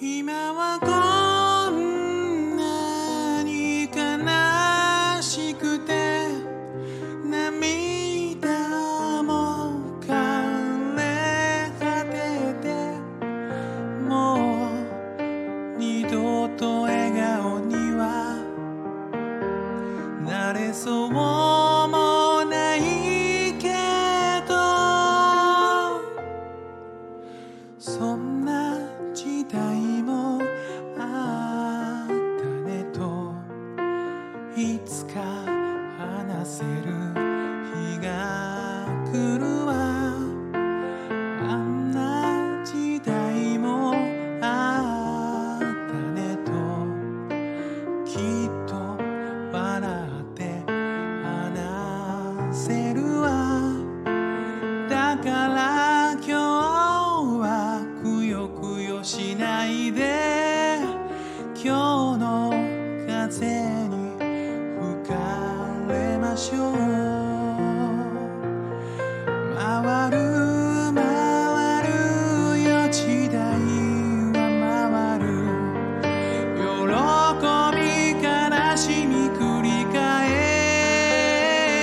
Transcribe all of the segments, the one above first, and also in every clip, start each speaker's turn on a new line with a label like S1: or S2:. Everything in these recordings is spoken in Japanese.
S1: 今はこんなに悲しくて涙も枯れ果ててもう二度と笑顔にはなれそう。つか話せる日が来るわ。あんな時代もあったねときっと笑って話せるしょう回る回るよ時代は回る喜び悲しみ繰り返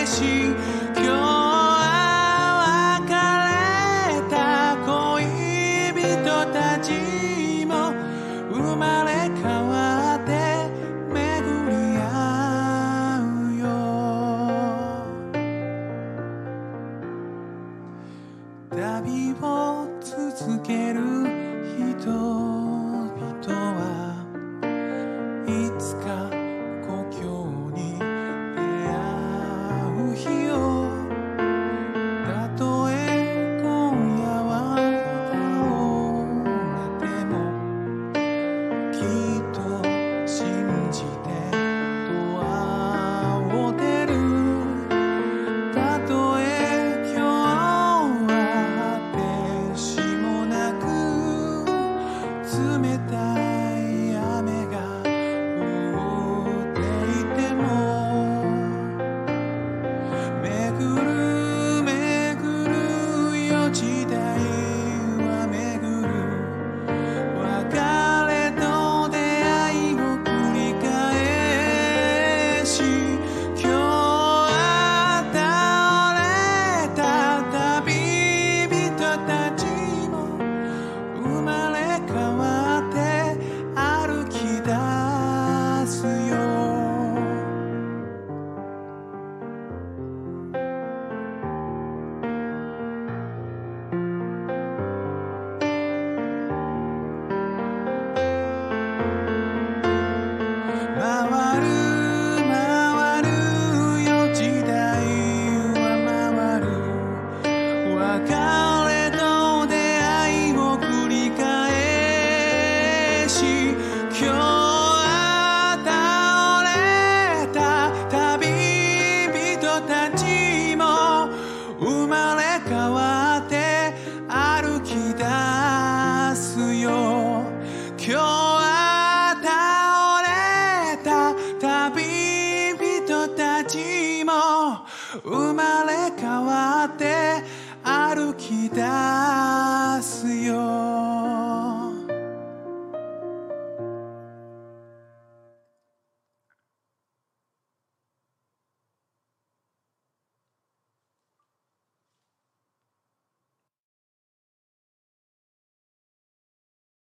S1: し旅を続ける人々はいつか故郷に出会う日をたとえ今夜は倒れてもちも生まれ変わって歩き出すよ。